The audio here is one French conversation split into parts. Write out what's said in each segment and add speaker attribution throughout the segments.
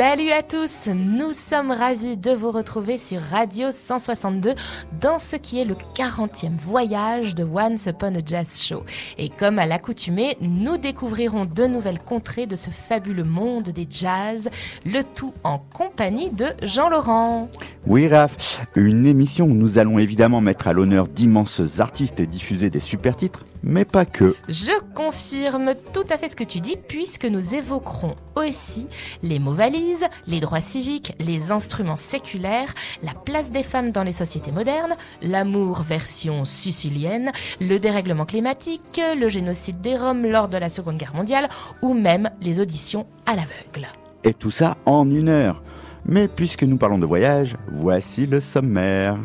Speaker 1: Salut à tous, nous sommes ravis de vous retrouver sur Radio 162 dans ce qui est le 40e voyage de Once Upon a Jazz Show. Et comme à l'accoutumée, nous découvrirons de nouvelles contrées de ce fabuleux monde des jazz, le tout en compagnie de Jean-Laurent.
Speaker 2: Oui Raph, une émission où nous allons évidemment mettre à l'honneur d'immenses artistes et diffuser des super titres, mais pas que.
Speaker 1: Je confirme tout à fait ce que tu dis puisque nous évoquerons aussi les mots valises, les droits civiques, les instruments séculaires, la place des femmes dans les sociétés modernes, l'amour version sicilienne, le dérèglement climatique, le génocide des Roms lors de la Seconde Guerre mondiale ou même les auditions à l'aveugle.
Speaker 2: Et tout ça en une heure. Mais puisque nous parlons de voyage, voici le sommaire.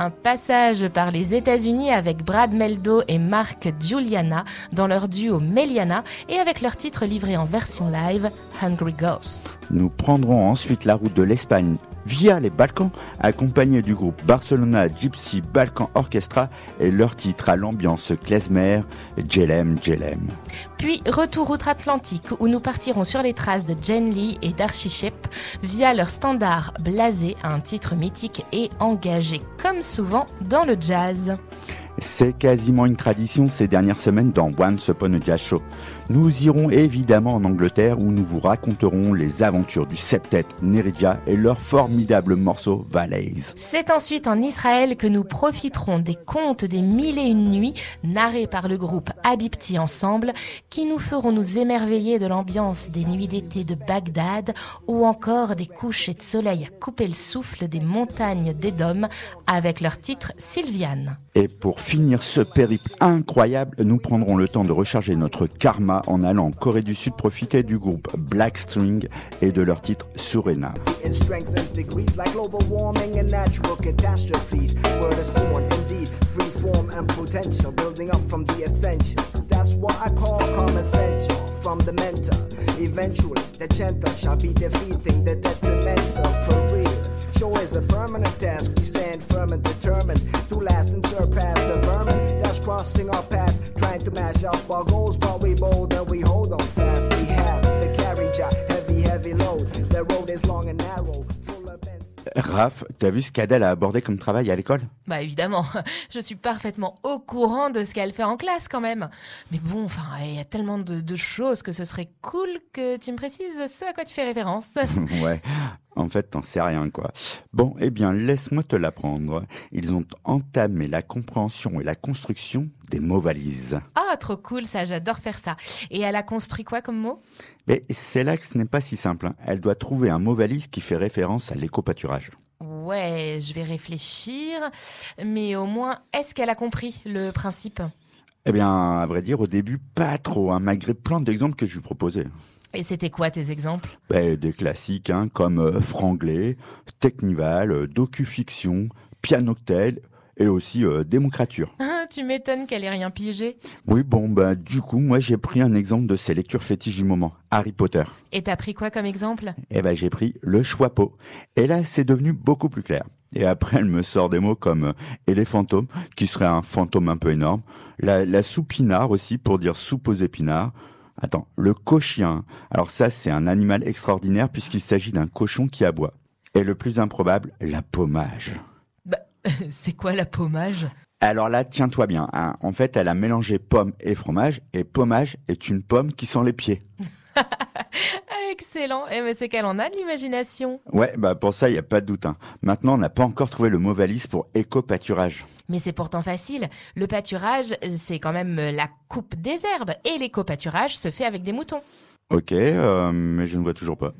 Speaker 1: Un passage par les États-Unis avec Brad Meldo et Mark Giuliana dans leur duo Meliana et avec leur titre livré en version live Hungry Ghost.
Speaker 2: Nous prendrons ensuite la route de l'Espagne via les Balkans, accompagnés du groupe Barcelona Gypsy Balkan Orchestra et leur titre à l'ambiance klezmer, Jelem Jelem.
Speaker 1: Puis retour outre-Atlantique où nous partirons sur les traces de Jen Lee et d'Archie Shep via leur standard blasé, un titre mythique et engagé comme souvent dans le jazz.
Speaker 2: C'est quasiment une tradition ces dernières semaines dans Once Upon a Jazz Show. Nous irons évidemment en Angleterre où nous vous raconterons les aventures du septet Neridja et leur formidable morceau Valleys.
Speaker 1: C'est ensuite en Israël que nous profiterons des contes des mille et une nuits narrés par le groupe Habibti Ensemble qui nous feront nous émerveiller de l'ambiance des nuits d'été de Bagdad ou encore des couchers de soleil à couper le souffle des montagnes d'Edom avec leur titre Sylviane.
Speaker 2: Et pour finir ce périple incroyable, nous prendrons le temps de recharger notre karma en allant Corée du Sud profiter du groupe Black String et de leur titre Surena.
Speaker 3: Eventually, the shall be defeating the detrimental for real. Show is a permanent task. We stand firm and determined to last and surpass the vermin that's crossing our path, trying to mash up our goals. But we bold and we hold on fast. We have the carriage, a heavy, heavy load. The road is long and narrow, full of bends.
Speaker 2: Raph, t'as vu ce qu'Adèle a abordé comme travail à l'école?
Speaker 1: Bah évidemment, je suis parfaitement au courant de ce qu'elle fait en classe quand même. Mais bon, enfin, il y a tellement de, de choses que ce serait cool que tu me précises ce à quoi tu fais référence.
Speaker 2: Ouais, en fait, t'en sais rien, quoi. Bon, eh bien, laisse-moi te l'apprendre. Ils ont entamé la compréhension et la construction des mots valises.
Speaker 1: Ah, trop cool ça, j'adore faire ça. Et elle a construit quoi comme mot?
Speaker 2: Mais c'est là que ce n'est pas si simple. hein. Elle doit trouver un mot valise qui fait référence à l'éco-pâturage.
Speaker 1: Ouais, je vais réfléchir. Mais au moins, est-ce qu'elle a compris le principe?
Speaker 2: Eh bien, à vrai dire, au début, pas trop, hein, malgré plein d'exemples que je lui proposais.
Speaker 1: Et c'était quoi tes exemples?
Speaker 2: Ben, des classiques, hein, comme euh, Franglais, Technival, euh, Docufiction, Pianoctel et aussi euh, Démocrature.
Speaker 1: Ah, Tu m'étonnes qu'elle ait rien pigé.
Speaker 2: Oui, bon, ben, du coup, moi, j'ai pris un exemple de ces lectures fétiches du moment, Harry Potter.
Speaker 1: Et t'as pris quoi comme exemple?
Speaker 2: Eh ben, j'ai pris le choix-peau. Et là, c'est devenu beaucoup plus clair. Et après, elle me sort des mots comme euh, qui serait un fantôme un peu énorme. La, la soupinard aussi, pour dire soupe aux épinards. Attends, le cochien. Alors ça, c'est un animal extraordinaire puisqu'il s'agit d'un cochon qui aboie. Et le plus improbable, la pommage.
Speaker 1: Bah, c'est quoi la pommage?
Speaker 2: Alors là, tiens-toi bien. hein. En fait, elle a mélangé pomme et fromage, et pommage est une pomme qui sent les pieds.
Speaker 1: Excellent. Eh ben, c'est qu'elle en a de l'imagination.
Speaker 2: Ouais, bah pour ça, il n'y a pas de doute. hein. Maintenant, on n'a pas encore trouvé le mot valise pour éco-pâturage.
Speaker 1: Mais c'est pourtant facile. Le pâturage, c'est quand même euh, la coupe des herbes. Et l'éco-pâturage se fait avec des moutons.
Speaker 2: Ok, euh, mais je ne vois toujours pas.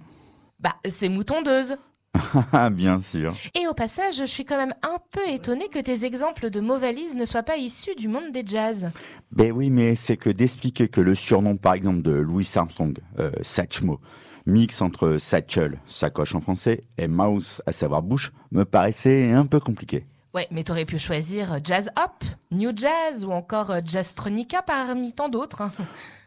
Speaker 1: Bah, c'est moutondeuse.
Speaker 2: bien sûr.
Speaker 1: Et au passage, je suis quand même un peu étonnée que tes exemples de mots valises ne soient pas issus du monde des jazz.
Speaker 2: Ben oui, mais c'est que d'expliquer que le surnom, par exemple, de Louis Armstrong, euh, Satchmo, mix entre satchel, sacoche en français, et mouse, à savoir bouche, me paraissait un peu compliqué.
Speaker 1: Ouais, mais t'aurais pu choisir jazz hop, new jazz ou encore jazztronica parmi tant d'autres. hein.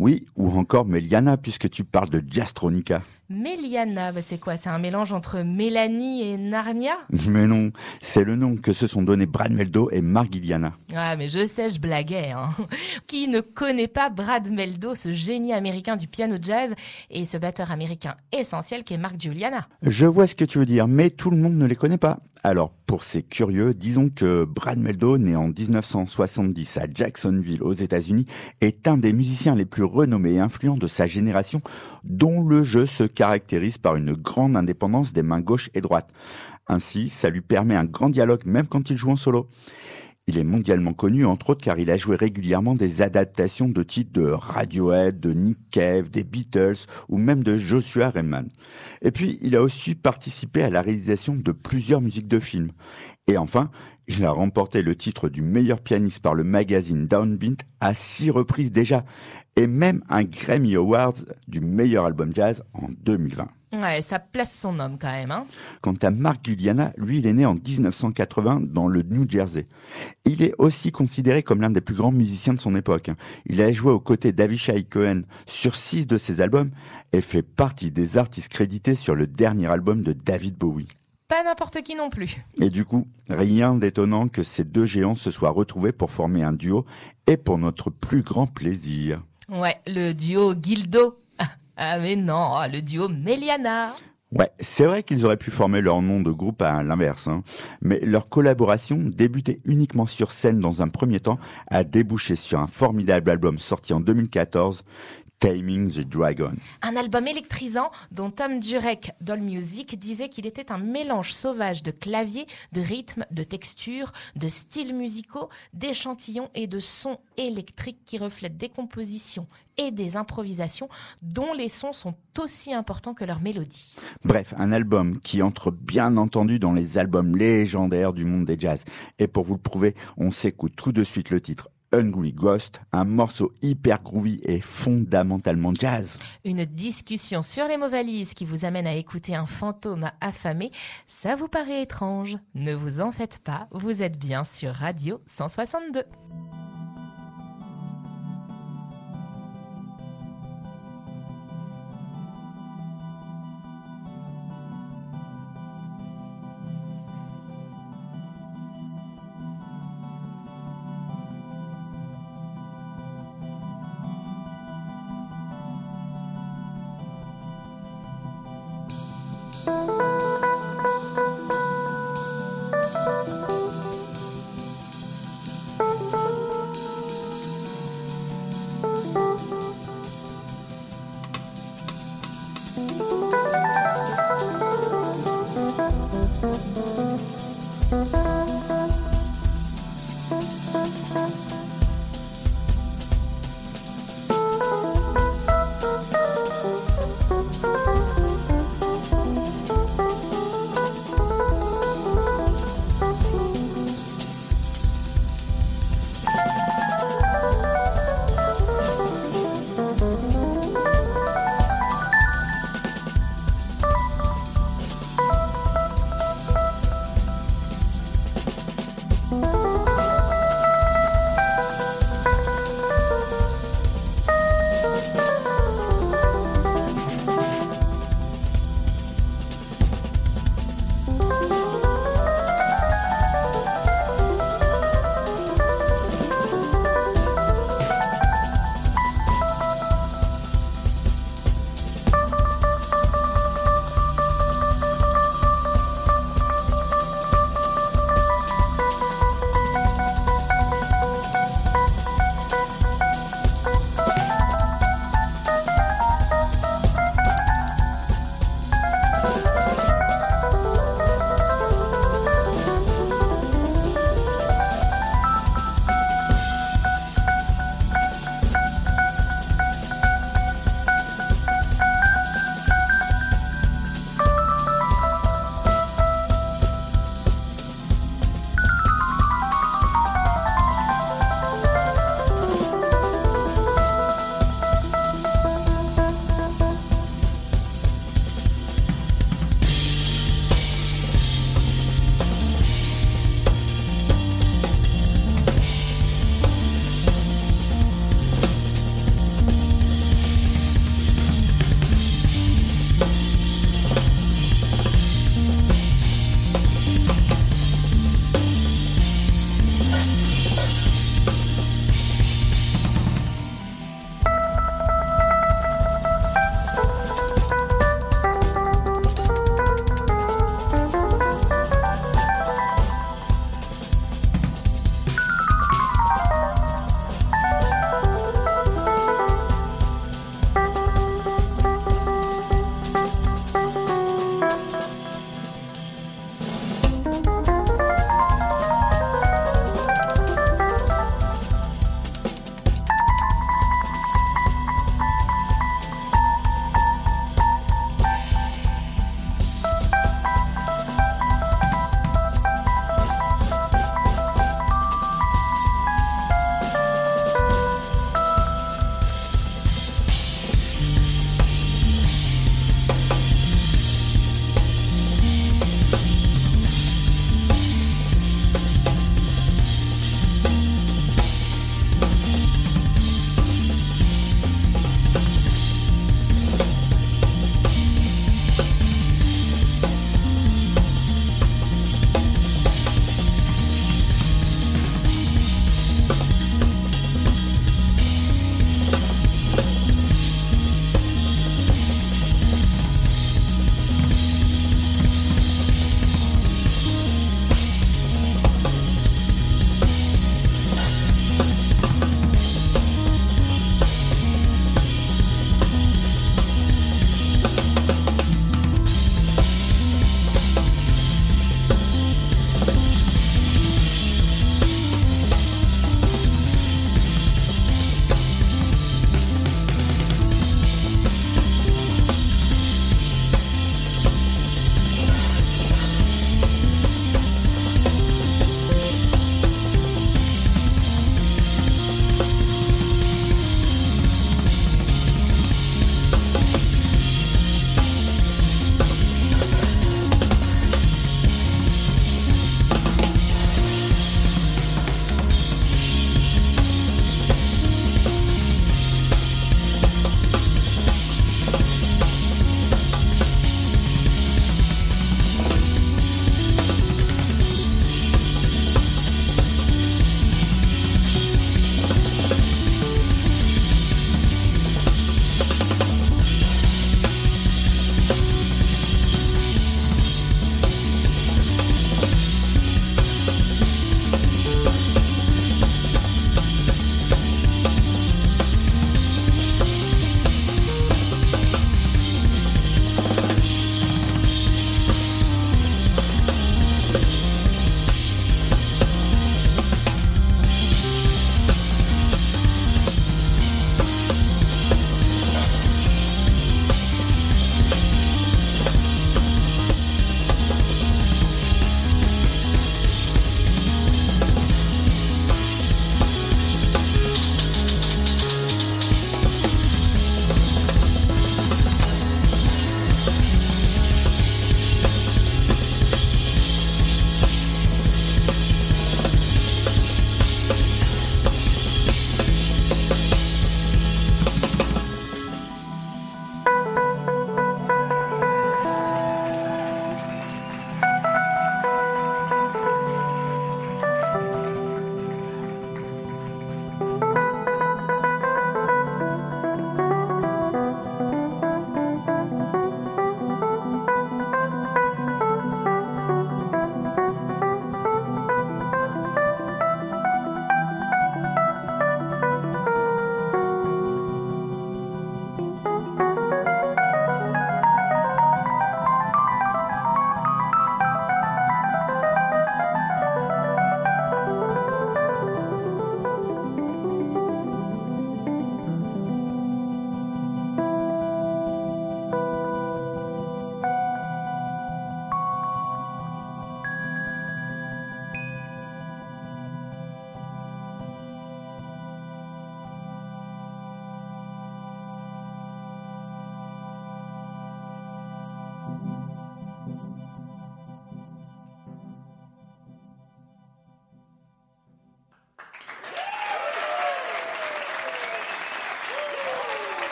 Speaker 2: Oui, ou encore Meliana, puisque tu parles de Jastronica.
Speaker 1: Meliana, bah, c'est quoi? C'est un mélange entre Mélanie et Narnia?
Speaker 2: Mais non, c'est le nom que se sont donnés Brad Meldo et Margiliana.
Speaker 1: Ah, mais je sais, je blaguais. Hein. Qui ne connaît pas Brad Meldo, ce génie américain du piano jazz et ce batteur américain essentiel qui est Mark Juliana
Speaker 2: Je vois ce que tu veux dire, mais tout le monde ne les connaît pas. Alors, pour ces curieux, disons que Brad Meldo, né en 1970 à Jacksonville, aux États-Unis, est un des musiciens les plus renommés et influents de sa génération, dont le jeu se caractérise par une grande indépendance des mains gauche et droite. Ainsi, ça lui permet un grand dialogue même quand il joue en solo. Il est mondialement connu, entre autres, car il a joué régulièrement des adaptations de titres de Radiohead, de Nick Cave, des Beatles ou même de Joshua Redman. Et puis, il a aussi participé à la réalisation de plusieurs musiques de films. Et enfin, il a remporté le titre du meilleur pianiste par le magazine Downbeat à six reprises déjà, et même un Grammy Awards du meilleur album jazz en 2020.
Speaker 1: Ouais, ça place son homme quand même. Hein.
Speaker 2: Quant à Mark Guliana, lui, il est né en 1980 dans le New Jersey. Il est aussi considéré comme l'un des plus grands musiciens de son époque. Il a joué aux côtés d'Avishai Cohen sur six de ses albums et fait partie des artistes crédités sur le dernier album de David Bowie.
Speaker 1: Pas n'importe qui non plus.
Speaker 2: Et du coup, rien d'étonnant que ces deux géants se soient retrouvés pour former un duo et pour notre plus grand plaisir.
Speaker 1: Ouais, le duo Gildo. Ah mais non, oh, le duo Meliana.
Speaker 2: Ouais, c'est vrai qu'ils auraient pu former leur nom de groupe à l'inverse, hein. mais leur collaboration, débutée uniquement sur scène dans un premier temps, a débouché sur un formidable album sorti en 2014, Taming the Dragon.
Speaker 1: Un album électrisant dont Tom Durek d'All Music disait qu'il était un mélange sauvage de clavier, de rythme, de texture, de styles musicaux, d'échantillons et de sons électriques qui reflètent des compositions et des improvisations dont les sons sont aussi importants que leur mélodie.
Speaker 2: Bref, un album qui entre bien entendu dans les albums légendaires du monde des jazz. Et pour vous le prouver, on s'écoute tout de suite le titre Hungry Ghost, un morceau hyper groovy et fondamentalement jazz.
Speaker 1: Une discussion sur les mots valises qui vous amène à écouter un fantôme affamé, ça vous paraît étrange Ne vous en faites pas, vous êtes bien sur Radio 162.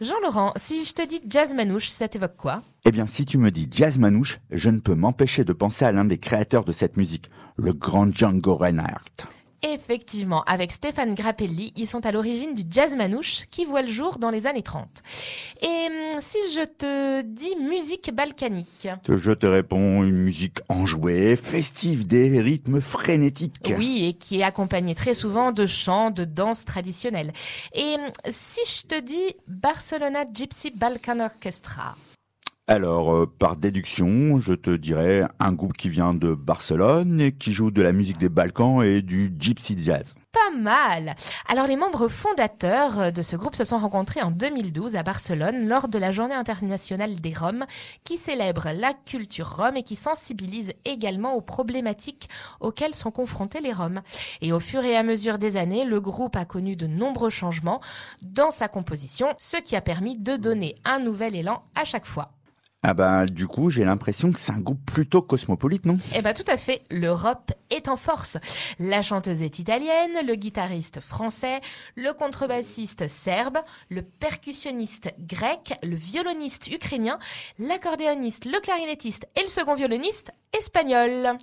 Speaker 1: Jean-Laurent, si je te dis jazz manouche, ça t'évoque quoi?
Speaker 2: Eh bien, si tu me dis jazz manouche, je ne peux m'empêcher de penser à l'un des créateurs de cette musique, le grand Django Reinhardt.
Speaker 1: Effectivement, avec Stéphane Grappelli, ils sont à l'origine du jazz manouche qui voit le jour dans les années 30. Et hum, si je te dis musique balkanique
Speaker 2: Je te réponds une musique enjouée, festive, des rythmes frénétiques.
Speaker 1: Oui, et qui est accompagnée très souvent de chants, de danses traditionnelles. Et hum, si je te dis Barcelona Gypsy Balkan Orchestra
Speaker 2: alors, euh, par déduction, je te dirais un groupe qui vient de Barcelone et qui joue de la musique des Balkans et du gypsy jazz.
Speaker 1: Pas mal. Alors les membres fondateurs de ce groupe se sont rencontrés en 2012 à Barcelone lors de la Journée internationale des Roms qui célèbre la culture rome et qui sensibilise également aux problématiques auxquelles sont confrontés les Roms. Et au fur et à mesure des années, le groupe a connu de nombreux changements dans sa composition, ce qui a permis de donner un nouvel élan à chaque fois.
Speaker 2: Ah bah du coup j'ai l'impression que c'est un groupe plutôt cosmopolite, non?
Speaker 1: Eh bah tout à fait, l'Europe est en force. La chanteuse est italienne, le guitariste français, le contrebassiste serbe, le percussionniste grec, le violoniste ukrainien, l'accordéoniste, le clarinettiste et le second violoniste espagnol.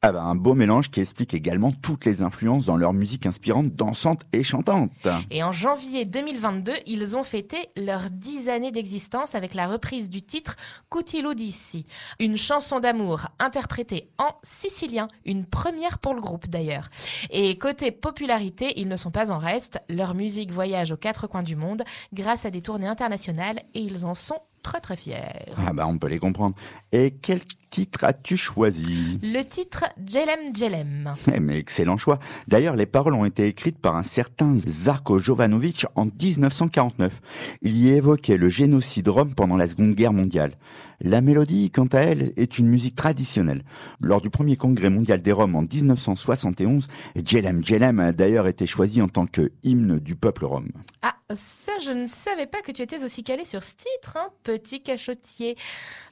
Speaker 2: Ah bah, un beau mélange qui explique également toutes les influences dans leur musique inspirante, dansante et chantante.
Speaker 1: Et en janvier 2022, ils ont fêté leurs dix années d'existence avec la reprise du titre Cutilo Dissi, une chanson d'amour interprétée en sicilien, une première pour le groupe d'ailleurs. Et côté popularité, ils ne sont pas en reste, leur musique voyage aux quatre coins du monde grâce à des tournées internationales et ils en sont très très fiers.
Speaker 2: Ah bah on peut les comprendre. Et quel titre as-tu choisi?
Speaker 1: Le titre Jelem Jelem.
Speaker 2: Eh mais excellent choix. D'ailleurs, les paroles ont été écrites par un certain Zarko Jovanovic en 1949. Il y évoquait le génocide rome pendant la Seconde Guerre mondiale. La mélodie, quant à elle, est une musique traditionnelle. Lors du premier congrès mondial des Roms en 1971, Jelem Jelem a d'ailleurs été choisi en tant que hymne du peuple rome.
Speaker 1: Ah, ça, je ne savais pas que tu étais aussi calé sur ce titre, hein, petit cachotier.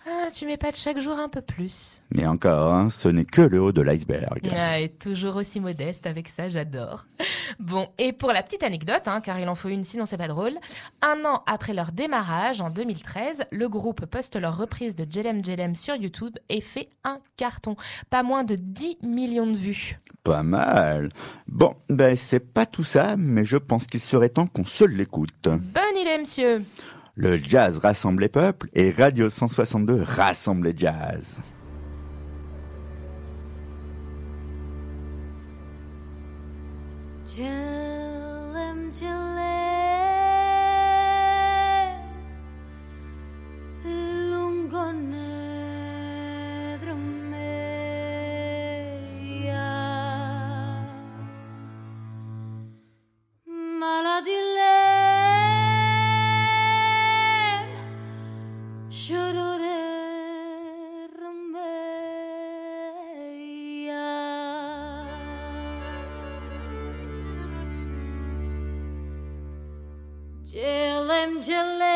Speaker 1: Ah, tu m'épates chaque jour un peu plus.
Speaker 2: Mais encore, hein, ce n'est que le haut de l'iceberg.
Speaker 1: Ah, et toujours aussi modeste avec ça, j'adore. Bon, et pour la petite anecdote, hein, car il en faut une sinon c'est pas drôle, un an après leur démarrage, en 2013, le groupe poste leur reprise de Jelem Jelem sur YouTube et fait un carton. Pas moins de 10 millions de vues.
Speaker 2: Pas mal. Bon, ben c'est pas tout ça, mais je pense qu'il serait temps qu'on se l'écoute.
Speaker 1: Bonne idée, monsieur.
Speaker 2: Le jazz rassemble les peuples et Radio 162 rassemble les jazz.
Speaker 4: Jelem, Jelem,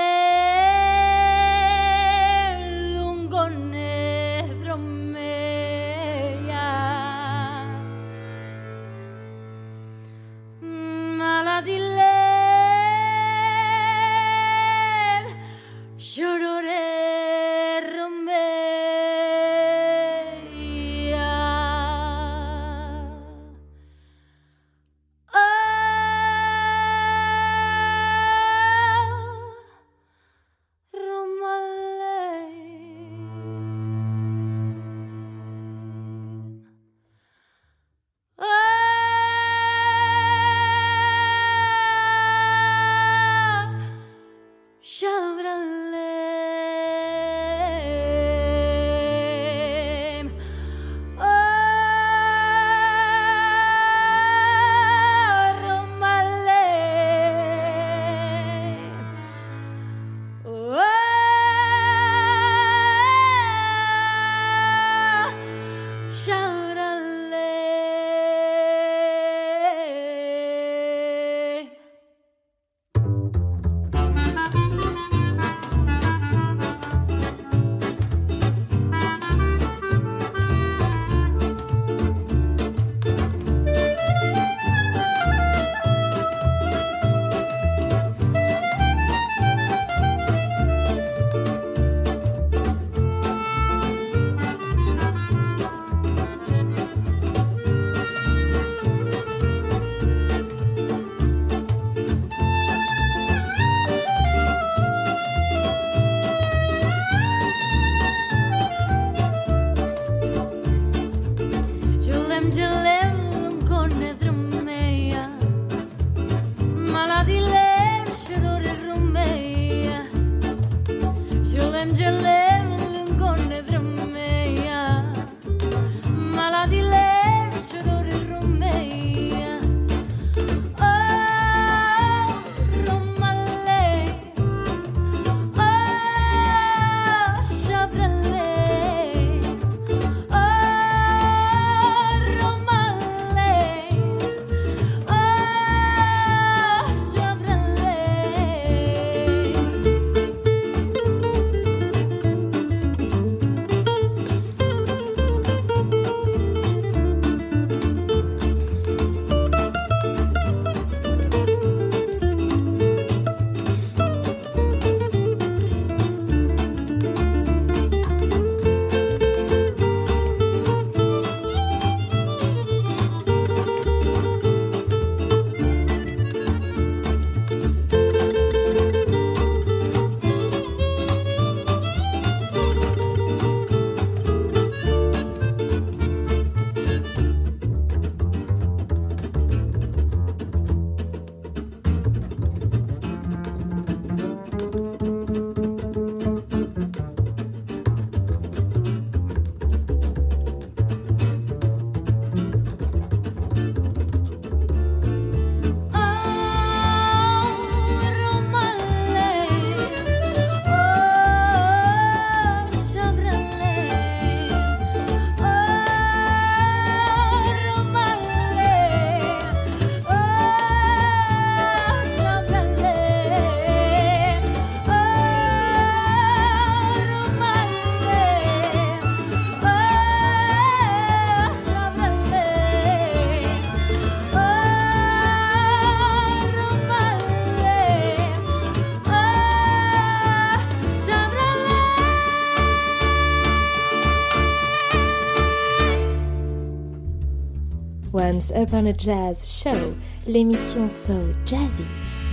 Speaker 1: Once Upon a Jazz Show, l'émission So Jazzy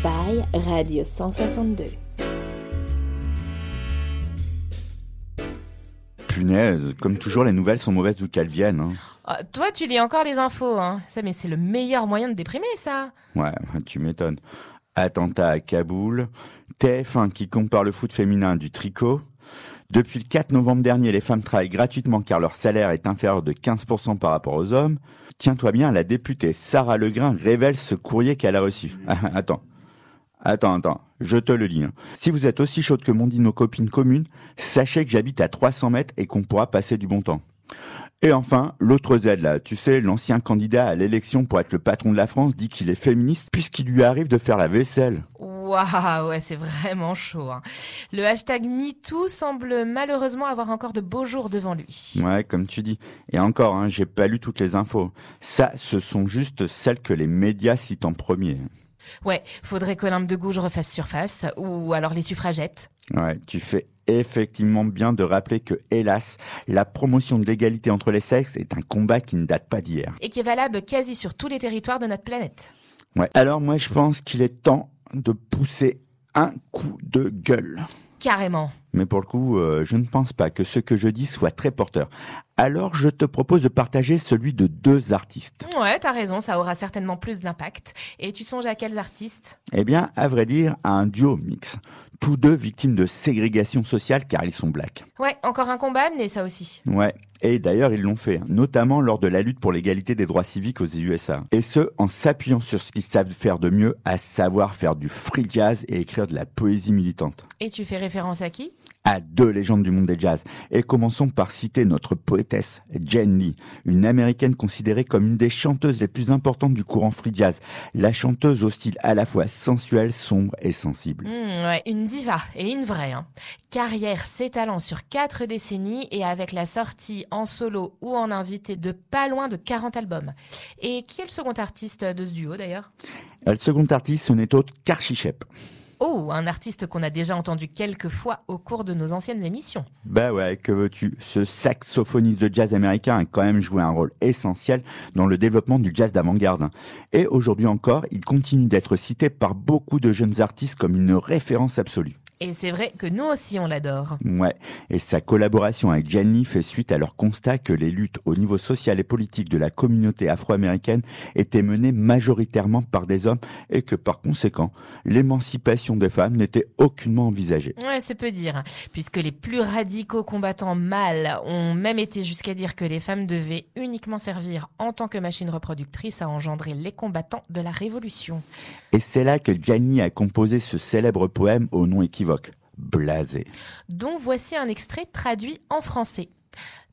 Speaker 1: by Radio 162.
Speaker 2: Punaise, comme toujours, les nouvelles sont mauvaises d'où qu'elles viennent. hein.
Speaker 1: Ah, toi, tu lis encore les infos, hein. Ça, mais c'est le meilleur moyen de déprimer, ça.
Speaker 2: Ouais, tu m'étonnes. Attentat à Kaboul, TF1 qui compare le foot féminin du tricot. Depuis le 4 novembre dernier, les femmes travaillent gratuitement car leur salaire est inférieur de 15% par rapport aux hommes. Tiens-toi bien, la députée Sarah Legrain révèle ce courrier qu'elle a reçu. Attends. Attends, attends, je te le lis. hein. Si vous êtes aussi chaude que m'ont dit nos copines communes, sachez que j'habite à 300 mètres et qu'on pourra passer du bon temps. Et enfin, l'autre Z là, tu sais, l'ancien candidat à l'élection pour être le patron de la France dit qu'il est féministe puisqu'il lui arrive de faire la vaisselle.
Speaker 1: Waouh, ouais, c'est vraiment chaud. hein. Le hashtag MeToo semble malheureusement avoir encore de beaux jours devant lui.
Speaker 2: Ouais, comme tu dis. Et encore, hein, j'ai pas lu toutes les infos. Ça, ce sont juste celles que les médias citent en premier.
Speaker 1: Ouais, faudrait qu'Olympe de Gouges refasse surface, ou alors les suffragettes.
Speaker 2: Ouais, tu fais effectivement bien de rappeler que, hélas, la promotion de l'égalité entre les sexes est un combat qui ne date pas d'hier.
Speaker 1: Et qui est valable quasi sur tous les territoires de notre planète.
Speaker 2: Ouais. Alors moi, je pense qu'il est temps de pousser un coup de gueule.
Speaker 1: Carrément.
Speaker 2: Mais pour le coup, euh, je ne pense pas que ce que je dis soit très porteur. Alors je te propose de partager celui de deux artistes.
Speaker 1: Ouais, t'as raison, ça aura certainement plus d'impact. Et tu songes à quels artistes?
Speaker 2: Eh bien, à vrai dire, à un duo mix. Tous deux victimes de ségrégation sociale car ils sont blacks.
Speaker 1: Ouais, encore un combat mais ça aussi.
Speaker 2: Ouais. Et d'ailleurs, ils l'ont fait, notamment lors de la lutte pour l'égalité des droits civiques aux USA. Et ce, en s'appuyant sur ce qu'ils savent faire de mieux, à savoir faire du free jazz et écrire de la poésie militante.
Speaker 1: Et tu fais référence à qui?
Speaker 2: À deux légendes du monde des jazz. Et commençons par citer notre poétesse, Jen Lee, une américaine considérée comme une des chanteuses les plus importantes du courant free jazz. La chanteuse au style à la fois sensuel, sombre et sensible.
Speaker 1: Hmm, ouais, une diva et une vraie. hein. Carrière s'étalant sur quatre décennies et avec la sortie en solo ou en invité de pas loin de 40 albums. Et qui est le second artiste de ce duo d'ailleurs?
Speaker 2: Euh, Le second artiste, ce n'est autre qu'Archie Shepp.
Speaker 1: Oh, un artiste qu'on a déjà entendu quelques fois au cours de nos anciennes émissions.
Speaker 2: Bah ouais, que veux-tu? Ce saxophoniste de jazz américain a quand même joué un rôle essentiel dans le développement du jazz d'avant-garde. Et aujourd'hui encore, il continue d'être cité par beaucoup de jeunes artistes comme une référence absolue.
Speaker 1: Et c'est vrai que nous aussi on l'adore.
Speaker 2: Ouais, et sa collaboration avec Gianni fait suite à leur constat que les luttes au niveau social et politique de la communauté afro-américaine étaient menées majoritairement par des hommes et que par conséquent, l'émancipation des femmes n'était aucunement envisagée.
Speaker 1: Ouais, c'est peu dire, puisque les plus radicaux combattants mâles ont même été jusqu'à dire que les femmes devaient uniquement servir en tant que machine reproductrice à engendrer les combattants de la Révolution.
Speaker 2: Et c'est là que Gianni a composé ce célèbre poème au nom équivoque, Blasé.
Speaker 1: dont voici un extrait traduit en français.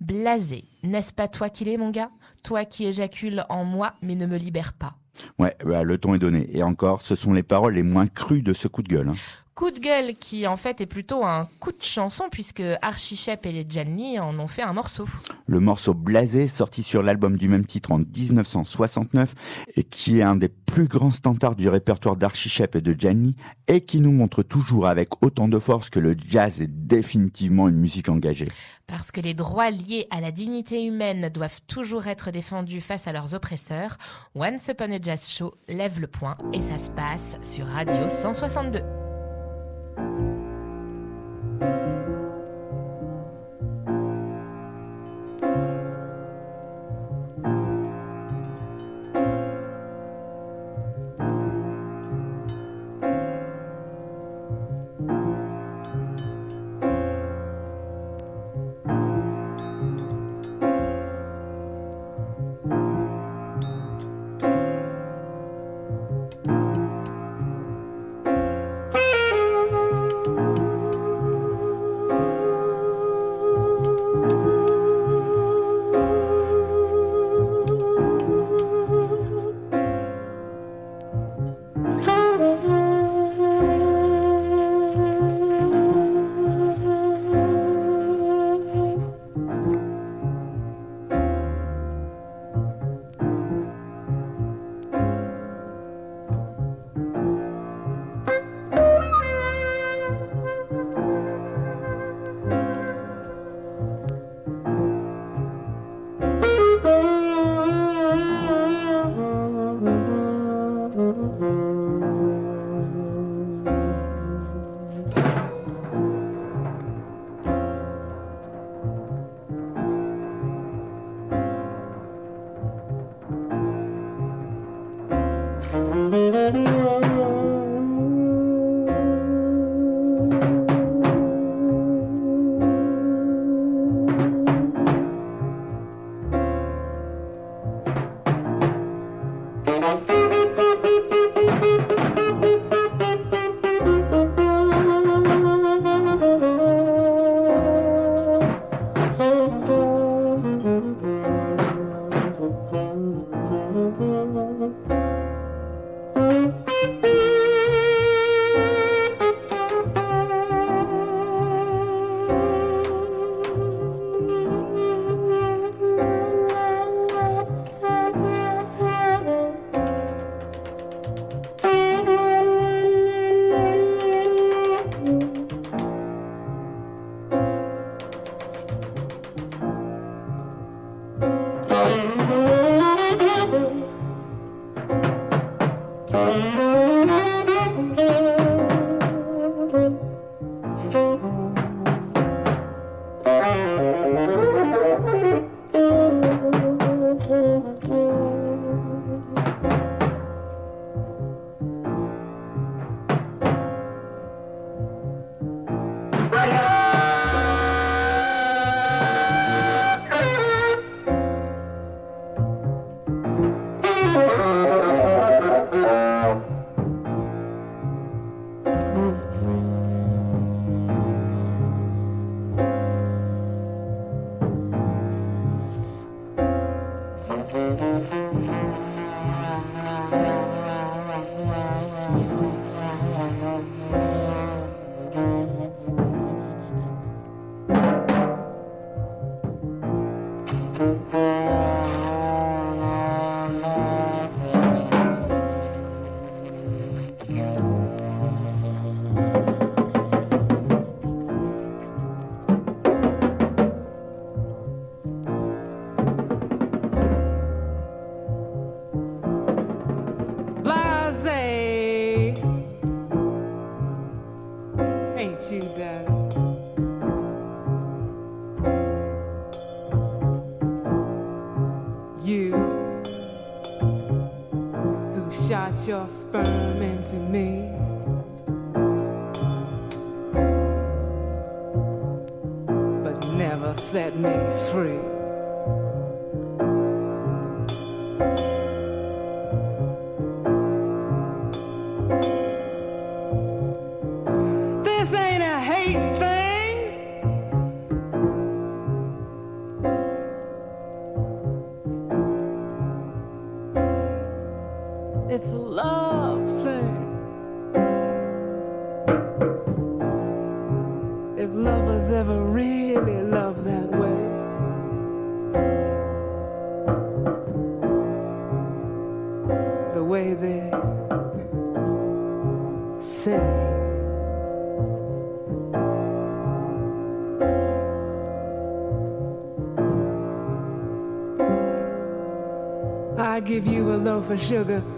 Speaker 1: Blasé, n'est-ce pas toi qui l'es, mon gars? Toi qui éjacules en moi mais ne me libère pas.
Speaker 2: Ouais, bah, le ton est donné. Et encore, ce sont les paroles les moins crues de ce coup de gueule. hein.
Speaker 1: Coup de gueule qui en fait est plutôt un coup de chanson puisque Archie Shepp et les Gianni en ont fait un morceau.
Speaker 2: Le morceau Blasé, sorti sur l'album du même titre en 1969, et qui est un des plus grands standards du répertoire d'Archie Shepp et de Gianni, et qui nous montre toujours avec autant de force que le jazz est définitivement une musique engagée.
Speaker 1: Parce que les droits liés à la dignité humaine doivent toujours être défendus face à leurs oppresseurs, Once Upon a Jazz Show lève le point et ça se passe sur Radio 162.
Speaker 5: Thank. loaf for sugar.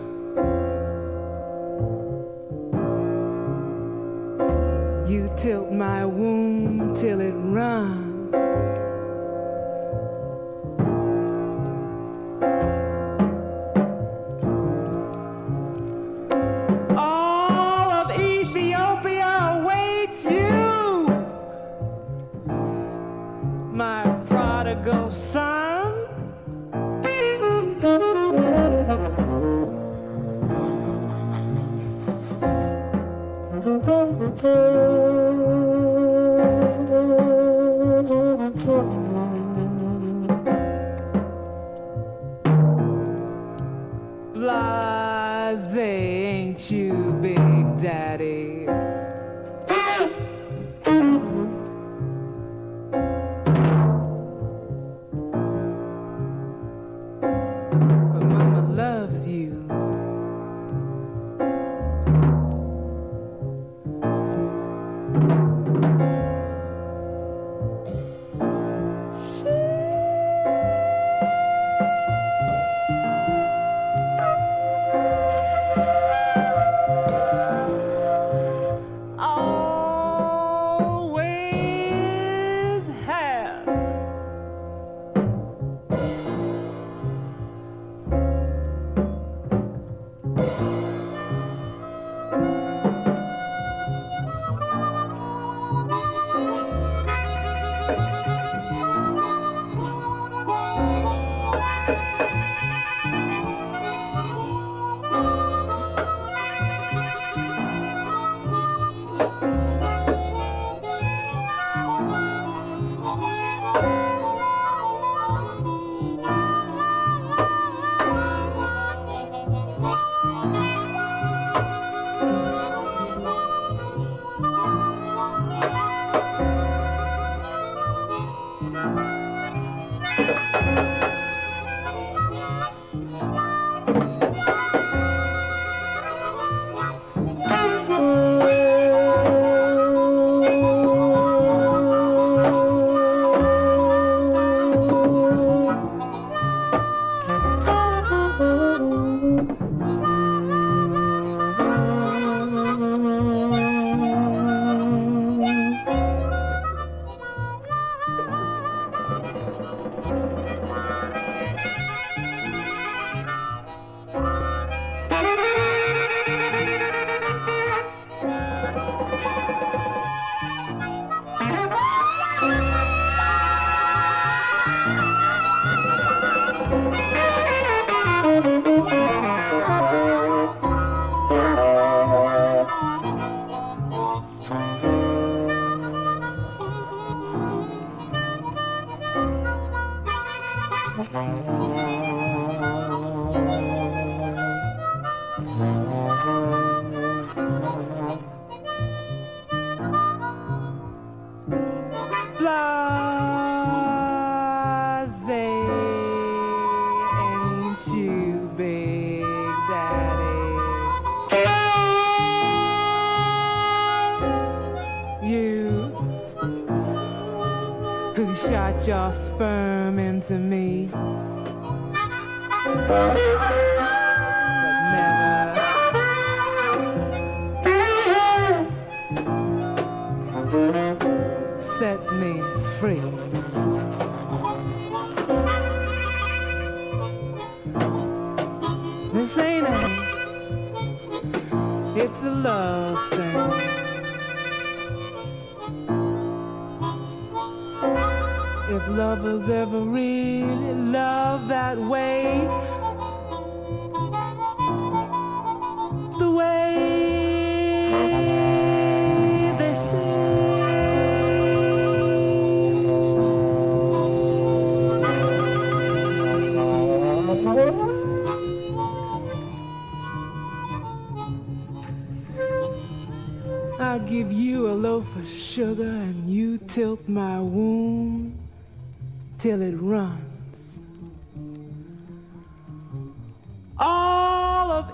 Speaker 5: Blase, ain't you, Big Daddy?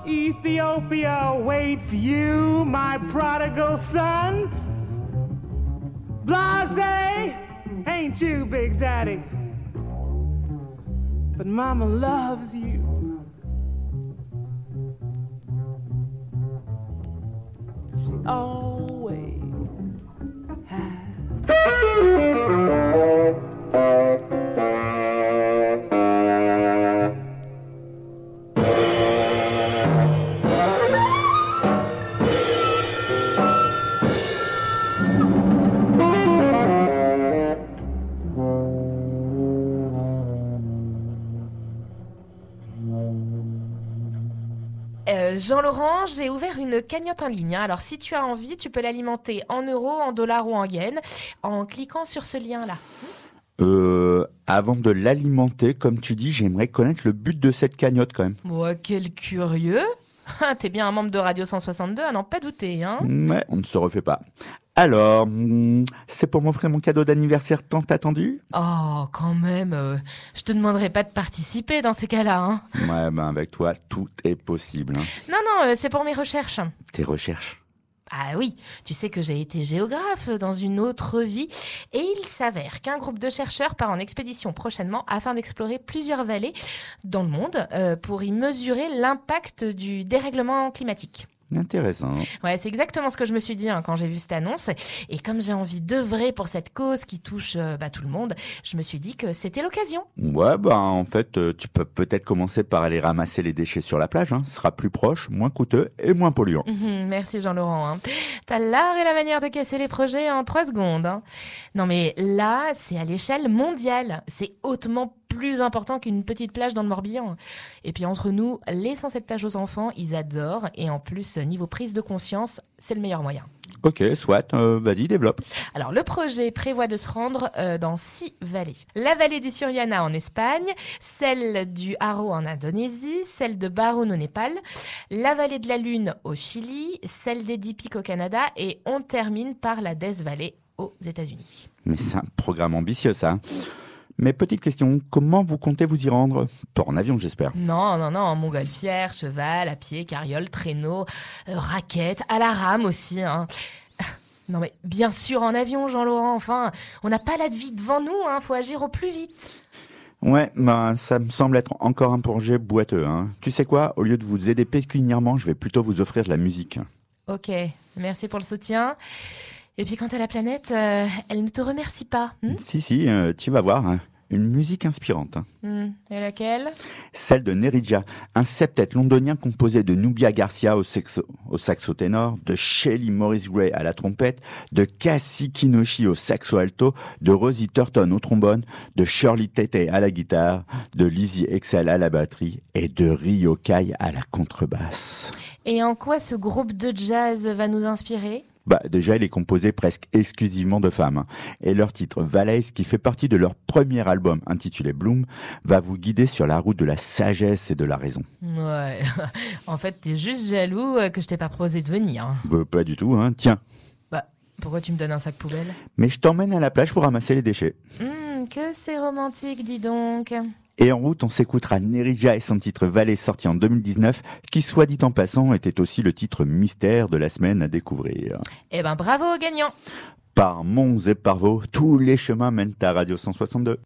Speaker 5: Ethiopia waits you, my prodigal son. Blase, ain't you, Big Daddy? But Mama loves you. She always has.
Speaker 1: Euh, Jean-Laurent, j'ai ouvert une cagnotte en ligne. hein. Alors, si tu as envie, tu peux l'alimenter en euros, en dollars ou en yens en cliquant sur ce lien-là.
Speaker 2: Euh, avant de l'alimenter, comme tu dis, j'aimerais connaître le but de cette cagnotte quand même.
Speaker 1: Ouais, quel curieux. T'es bien un membre de Radio 162, à n'en pas douter, hein
Speaker 2: Ouais, on ne se refait pas. Alors, c'est pour m'offrir mon cadeau d'anniversaire tant attendu?
Speaker 1: Oh, quand même, euh, je te demanderai pas de participer dans ces cas-là, hein
Speaker 2: Ouais, ben avec toi, tout est possible. hein.
Speaker 1: Non, non, euh, c'est pour mes recherches.
Speaker 2: Tes recherches.
Speaker 1: Ah oui, tu sais que j'ai été géographe dans une autre vie et il s'avère qu'un groupe de chercheurs part en expédition prochainement afin d'explorer plusieurs vallées dans le monde euh, pour y mesurer l'impact du dérèglement climatique.
Speaker 2: Intéressant.
Speaker 1: Ouais, c'est exactement ce que je me suis dit hein, quand j'ai vu cette annonce. Et comme j'ai envie d'œuvrer pour cette cause qui touche euh, bah, tout le monde, je me suis dit que c'était l'occasion.
Speaker 2: Ouais, ben en fait, euh, tu peux peut-être commencer par aller ramasser les déchets sur la plage. Hein. Ce sera plus proche, moins coûteux et moins polluant.
Speaker 1: Mhm, Merci Jean-Laurent. Hein. T'as l'art et la manière de casser les projets en trois secondes. hein. Non mais là, c'est à l'échelle mondiale. C'est hautement plus important qu'une petite plage dans le Morbihan. Et puis entre nous, laissons cette tâche aux enfants, ils adorent. Et en plus, niveau prise de conscience, c'est le meilleur moyen.
Speaker 2: Ok, soit, euh, vas-y, développe.
Speaker 1: Alors le projet prévoit de se rendre euh, dans six vallées. La vallée du Suryana en Espagne, celle du Haro en Indonésie, celle de Barun au Népal, la vallée de la Lune au Chili, celle des Dix Peaks au Canada et on termine par la Death Valley aux États-Unis.
Speaker 2: Mais c'est un programme ambitieux, ça. Mais petite question, comment vous comptez vous y rendre? Pas en avion, j'espère.
Speaker 1: Non, non, non, en montgolfière, cheval, à pied, carriole, traîneau, euh, raquette, à la rame aussi. hein. Non mais bien sûr en avion, Jean-Laurent, enfin, on n'a pas la vie devant nous, hein, faut agir au plus vite.
Speaker 2: Ouais, ben ça me semble être encore un projet boiteux. Hein. Tu sais quoi Au lieu de vous aider pécuniairement, je vais plutôt vous offrir de la musique.
Speaker 1: Ok, merci pour le soutien. Et puis quant à la planète, euh, elle ne te remercie pas. hmm
Speaker 2: Si, si, euh, tu vas voir. hein. Une musique inspirante. hein.
Speaker 1: Hmm, Et laquelle?
Speaker 2: Celle de Neridja, un septet londonien composé de Nubia Garcia au, sexo- au saxo ténor, de Shelly Morris Gray à la trompette, de Cassie Kinoshi au saxo alto, de Rosie Turton au trombone, de Shirley Tete à la guitare, de Lizzie Excel à la batterie et de Rio Kai à la contrebasse.
Speaker 1: Et en quoi ce groupe de jazz va nous inspirer?
Speaker 2: Bah, déjà, il est composé presque exclusivement de femmes. hein. Et leur titre Valais, qui fait partie de leur premier album intitulé Bloom, va vous guider sur la route de la sagesse et de la raison.
Speaker 1: Ouais, en fait, t'es juste jaloux euh, que je t'ai pas proposé de venir.
Speaker 2: Bah, pas du tout, hein. Tiens.
Speaker 1: Bah, pourquoi tu me donnes un sac poubelle?
Speaker 2: Mais je t'emmène à la plage pour ramasser les déchets.
Speaker 1: Hmm, Que c'est romantique, dis donc.
Speaker 2: Et en route, on s'écoutera Nerija et son titre Valais sorti en 2019, qui, soit dit en passant, était aussi le titre mystère de la semaine à découvrir.
Speaker 1: Eh ben, bravo aux gagnants
Speaker 2: Par Mons et par Vaux, tous les chemins mènent à Radio 162.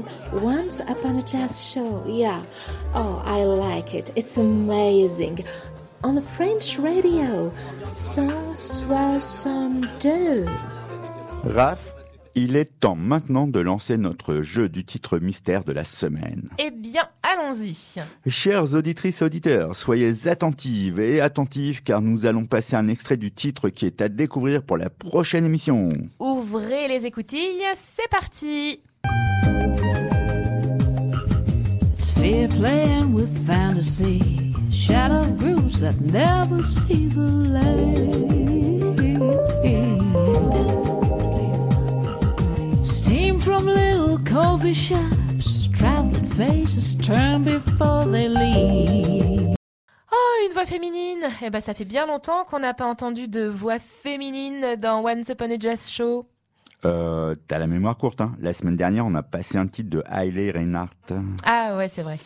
Speaker 6: Um, once upon a jazz show. Yeah. Oh, I like it. It's amazing. On the French radio. 162.
Speaker 2: Raph, il est temps maintenant de lancer notre jeu du titre mystère de la semaine.
Speaker 1: Eh bien, allons-y.
Speaker 2: Chères auditrices et auditeurs, soyez attentives et attentifs car nous allons passer un extrait du titre qui est à découvrir pour la prochaine émission.
Speaker 1: Ouvrez les écoutilles, c'est parti.
Speaker 4: Fear playing with fantasy. Shadow grooves that never see the light. Steam from little coffee shops. Traveling faces turn before they leave.
Speaker 1: Oh, une voix féminine Eh ben, ça fait bien longtemps qu'on n'a pas entendu de voix féminine dans Once Upon a Jazz Show.
Speaker 2: Euh, T'as la mémoire courte, hein La semaine dernière, on a passé un titre de Hailey Reinhardt.
Speaker 1: Ah ouais, c'est vrai.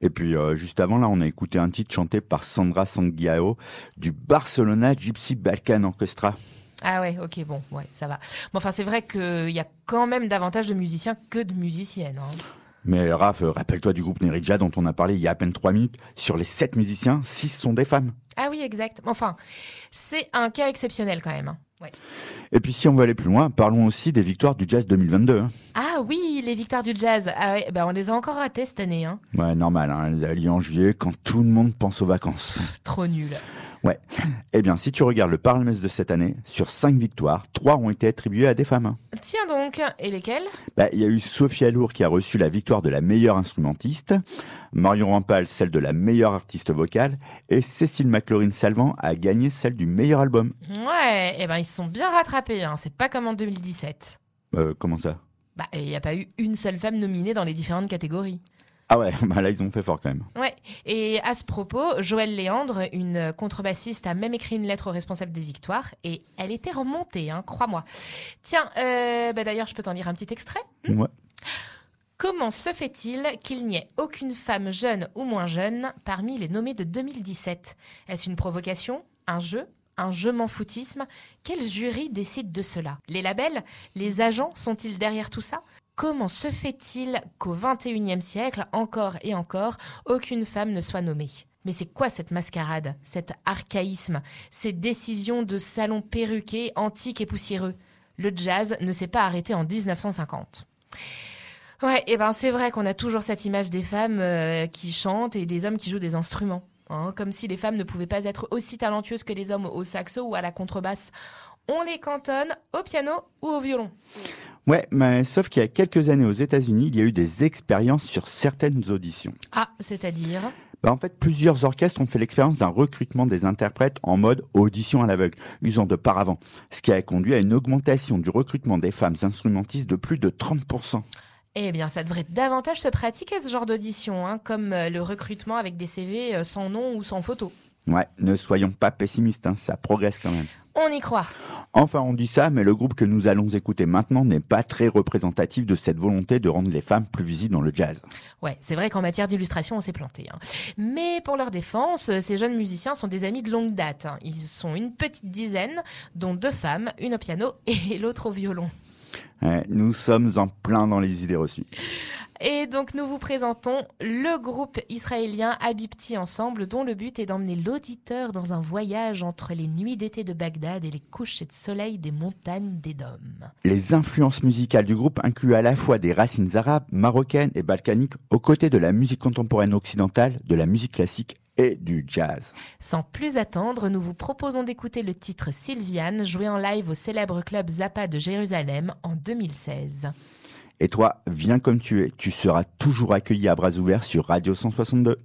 Speaker 2: Et puis, euh, juste avant, là, on a écouté un titre chanté par Sandra Sangiao du Barcelona Gypsy Balkan Orchestra.
Speaker 1: Ah ouais, ok, bon, ouais, ça va. Bon, enfin, c'est vrai qu'il y a quand même davantage de musiciens que de musiciennes. hein.
Speaker 2: Mais Raph, euh, rappelle-toi du groupe Nerija dont on a parlé il y a à peine trois minutes. Sur les sept musiciens, six sont des femmes.
Speaker 1: Ah oui, exact. Enfin, c'est un cas exceptionnel quand même. hein. Ouais.
Speaker 2: Et puis, si on veut aller plus loin, parlons aussi des victoires du jazz 2022. hein.
Speaker 1: Ah oui, les victoires du jazz. Ah ouais, ben on les a encore ratées cette année. Hein.
Speaker 2: Ouais, normal, hein, elles a lieu en juillet quand tout le monde pense aux vacances.
Speaker 1: Trop nul.
Speaker 2: Ouais. Eh bien, si tu regardes le palmarès de cette année, sur cinq victoires, trois ont été attribuées à des femmes.
Speaker 1: Tiens donc, et lesquelles?
Speaker 2: Bah, il y a eu Sophie Alour qui a reçu la victoire de la meilleure instrumentiste, Marion Rampal celle de la meilleure artiste vocale, et Cécile McLaurin-Salvant a gagné celle du meilleur album.
Speaker 1: Ouais, et ben ils se sont bien rattrapés. Hein. C'est pas comme en 2017.
Speaker 2: Euh, comment ça?
Speaker 1: Bah, il n'y a pas eu une seule femme nominée dans les différentes catégories.
Speaker 2: Ah ouais, bah là ils ont fait fort quand même.
Speaker 1: Ouais. Et à ce propos, Joëlle Léandre, une contrebassiste, a même écrit une lettre au responsable des victoires et elle était remontée, hein, crois-moi. Tiens, euh, bah d'ailleurs, je peux t'en lire un petit extrait.
Speaker 2: Ouais.
Speaker 1: Comment se fait-il qu'il n'y ait aucune femme jeune ou moins jeune parmi les nommés de 2017 Est-ce une provocation Un jeu un je m'en foutisme? Quel jury décide de cela? Les labels Les agents sont-ils derrière tout ça? Comment se fait-il qu'au XXIe siècle, encore et encore, aucune femme ne soit nommée? Mais c'est quoi cette mascarade, cet archaïsme, ces décisions de salon perruqués, antiques et poussiéreux? Le jazz ne s'est pas arrêté en 1950. Ouais, et ben c'est vrai qu'on a toujours cette image des femmes euh, qui chantent et des hommes qui jouent des instruments. hein, comme si les femmes ne pouvaient pas être aussi talentueuses que les hommes au saxo ou à la contrebasse. On les cantonne au piano ou au violon.
Speaker 2: Ouais, mais sauf qu'il y a quelques années aux États-Unis, il y a eu des expériences sur certaines auditions.
Speaker 1: Ah, c'est-à-dire?
Speaker 2: Bah, en fait, plusieurs orchestres ont fait l'expérience d'un recrutement des interprètes en mode audition à l'aveugle, usant de paravent, ce qui a conduit à une augmentation du recrutement des femmes instrumentistes de plus de 30%.
Speaker 1: Eh bien, ça devrait davantage se pratiquer ce genre d'audition, hein, comme euh, le recrutement avec des CV euh, sans nom ou sans photo.
Speaker 2: Ouais, ne soyons pas pessimistes, hein, ça progresse quand même.
Speaker 1: On y croit.
Speaker 2: Enfin, on dit ça, mais le groupe que nous allons écouter maintenant n'est pas très représentatif de cette volonté de rendre les femmes plus visibles dans le jazz.
Speaker 1: Ouais, c'est vrai qu'en matière d'illustration, on s'est planté. hein. Mais pour leur défense, ces jeunes musiciens sont des amis de longue date. hein. Ils sont une petite dizaine, dont deux femmes, une au piano et l'autre au violon.
Speaker 2: Ouais, nous sommes en plein dans les idées reçues.
Speaker 1: Et donc nous vous présentons le groupe israélien Habibti Ensemble, dont le but est d'emmener l'auditeur dans un voyage entre les nuits d'été de Bagdad et les couchers de soleil des montagnes d'Édom.
Speaker 2: Les influences musicales du groupe incluent à la fois des racines arabes, marocaines et balkaniques, aux côtés de la musique contemporaine occidentale, de la musique classique et du jazz.
Speaker 1: Sans plus attendre, nous vous proposons d'écouter le titre Sylviane, joué en live au célèbre club Zappa de Jérusalem en 2016.
Speaker 2: Et toi, viens comme tu es, tu seras toujours accueilli à bras ouverts sur Radio 162.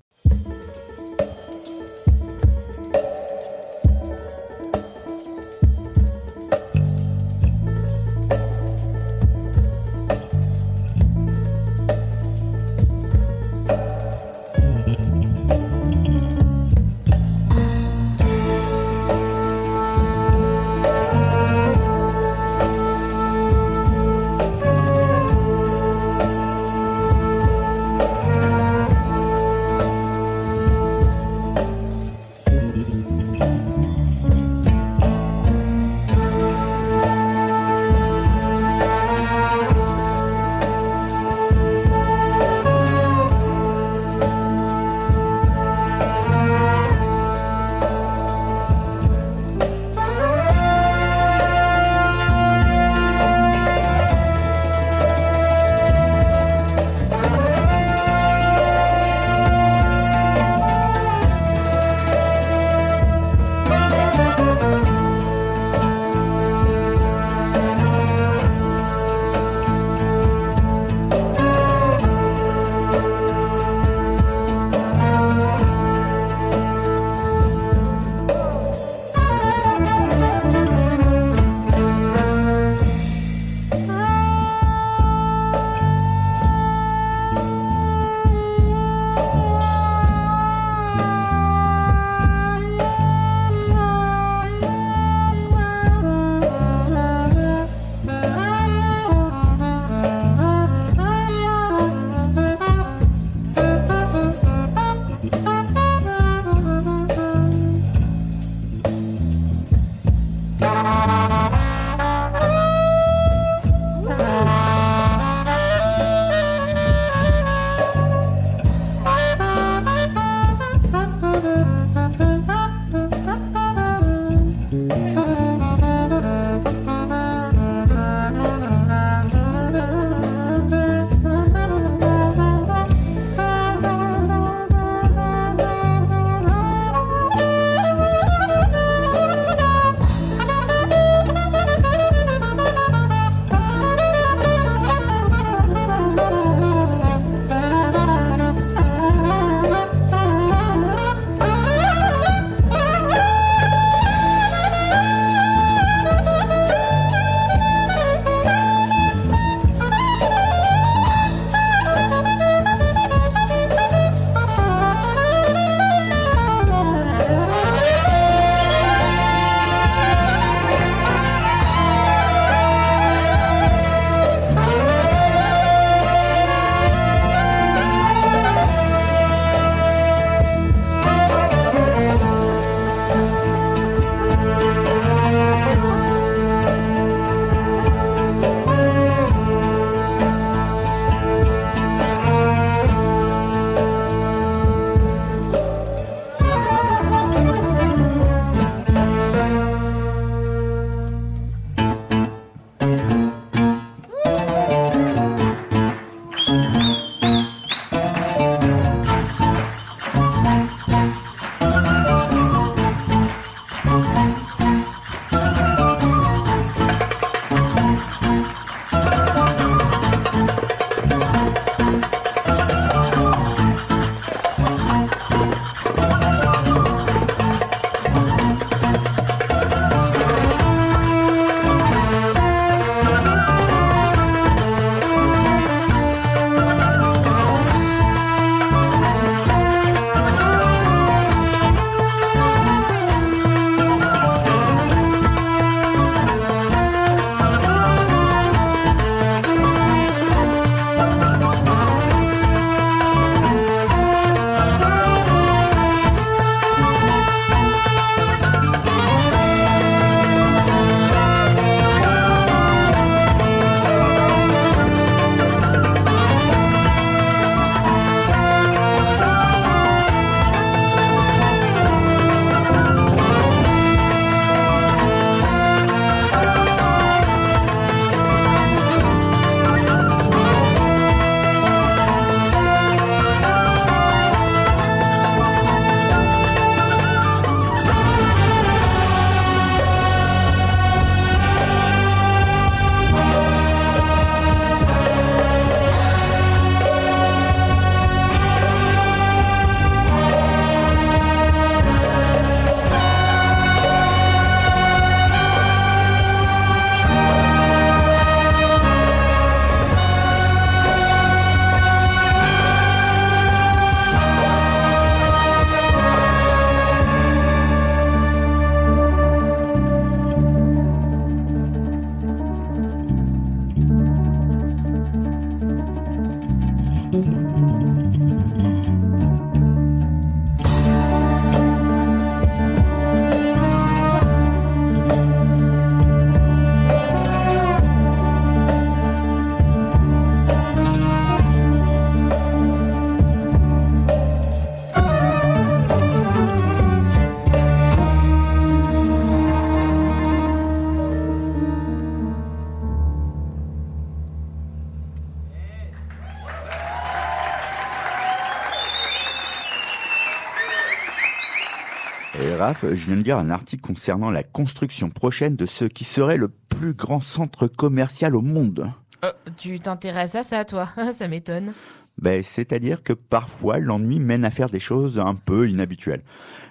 Speaker 2: Je viens de lire un article concernant la construction prochaine de ce qui serait le plus grand centre commercial au monde.
Speaker 1: Euh, tu t'intéresses à ça, toi? Ça m'étonne.
Speaker 2: Ben, c'est-à-dire que parfois l'ennui mène à faire des choses un peu inhabituelles.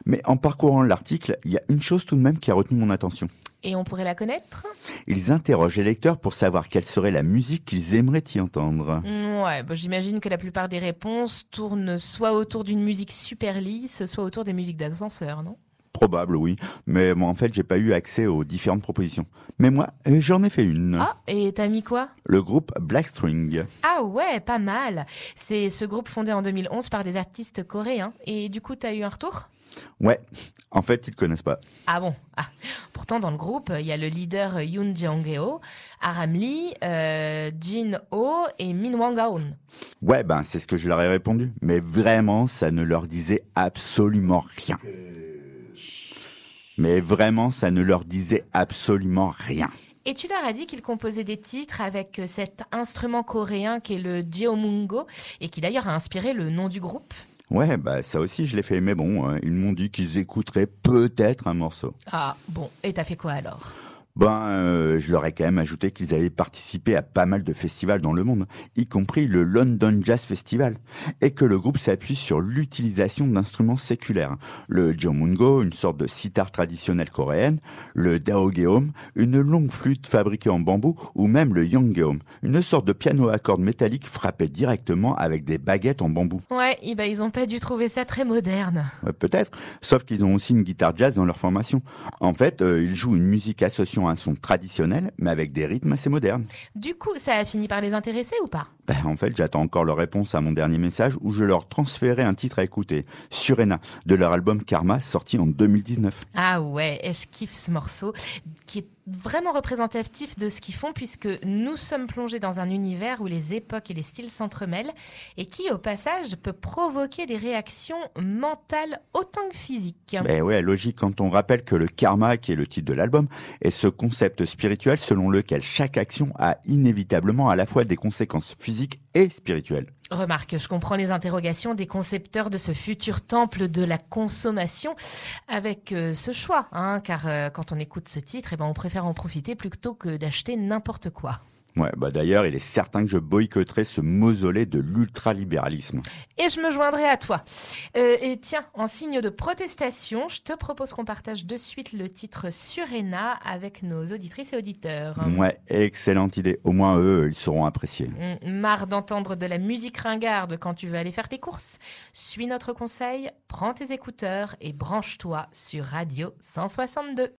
Speaker 2: Mais en parcourant l'article, il y a une chose tout de même qui a retenu mon attention.
Speaker 1: Et on pourrait la connaître?
Speaker 2: Ils interrogent les lecteurs pour savoir quelle serait la musique qu'ils aimeraient y entendre.
Speaker 1: Mm, Ouais, bah, j'imagine que la plupart des réponses tournent soit autour d'une musique super lisse, soit autour des musiques d'ascenseur, non?
Speaker 2: Probable, oui. Mais moi, en fait, j'ai pas eu accès aux différentes propositions. Mais moi, euh, j'en ai fait une.
Speaker 1: Ah, et t'as mis quoi?
Speaker 2: Le groupe Blackstring.
Speaker 1: Ah ouais, pas mal. C'est ce groupe fondé en 2011 par des artistes coréens. Et du coup, t'as eu un retour?
Speaker 2: Ouais. En fait, ils connaissent pas.
Speaker 1: Ah bon? Ah. Pourtant, dans le groupe, il y a le leader Yoon Jong-heo, Aram Lee, euh, Jin Ho et Min Wang-gaon.
Speaker 2: Ouais, ben, c'est ce que je leur ai répondu. Mais vraiment, ça ne leur disait absolument rien. Mais vraiment, ça ne leur disait absolument rien.
Speaker 1: Et tu leur as dit qu'ils composaient des titres avec cet instrument coréen qui est le jeomungo et qui d'ailleurs a inspiré le nom du groupe.
Speaker 2: Ouais, bah ça aussi je l'ai fait, mais bon, euh, ils m'ont dit qu'ils écouteraient peut-être un morceau.
Speaker 1: Ah bon, et t'as fait quoi alors?
Speaker 2: Ben, euh, je leur ai quand même ajouté qu'ils avaient participé à pas mal de festivals dans le monde, y compris le London Jazz Festival, et que le groupe s'appuie sur l'utilisation d'instruments séculaires. Le jeomungo, une sorte de sitar traditionnelle coréenne, le daogeum, une longue flûte fabriquée en bambou, ou même le yonggeum, une sorte de piano à cordes métalliques frappé directement avec des baguettes en bambou.
Speaker 1: Ouais, et ben ils ont pas dû trouver ça très moderne.
Speaker 2: Euh, Peut-être, sauf qu'ils ont aussi une guitare jazz dans leur formation. En fait, euh, ils jouent une musique associant un son traditionnel, mais avec des rythmes assez modernes.
Speaker 1: Du coup, ça a fini par les intéresser ou pas?
Speaker 2: Ben, en fait, j'attends encore leur réponse à mon dernier message où je leur transférais un titre à écouter, Surena, de leur album Karma, sorti en 2019.
Speaker 1: Ah ouais, et je kiffe ce morceau qui est vraiment représentatif de ce qu'ils font puisque nous sommes plongés dans un univers où les époques et les styles s'entremêlent et qui au passage peut provoquer des réactions mentales autant que physiques.
Speaker 2: Ben ouais, logique quand on rappelle que le karma, qui est le titre de l'album, est ce concept spirituel selon lequel chaque action a inévitablement à la fois des conséquences physiques et spirituelles.
Speaker 1: Remarque, je comprends les interrogations des concepteurs de ce futur temple de la consommation avec euh, ce choix, hein, car euh, quand on écoute ce titre, eh ben, on préfère en profiter plutôt que d'acheter n'importe quoi.
Speaker 2: Ouais, bah d'ailleurs, il est certain que je boycotterai ce mausolée de l'ultralibéralisme.
Speaker 1: Et je me joindrai à toi. Euh, et tiens, en signe de protestation, je te propose qu'on partage de suite le titre Surena avec nos auditrices et auditeurs.
Speaker 2: Ouais, excellente idée. Au moins, eux, ils seront appréciés.
Speaker 1: Marre d'entendre de la musique ringarde quand tu veux aller faire tes courses Suis notre conseil, prends tes écouteurs et branche-toi sur Radio 162.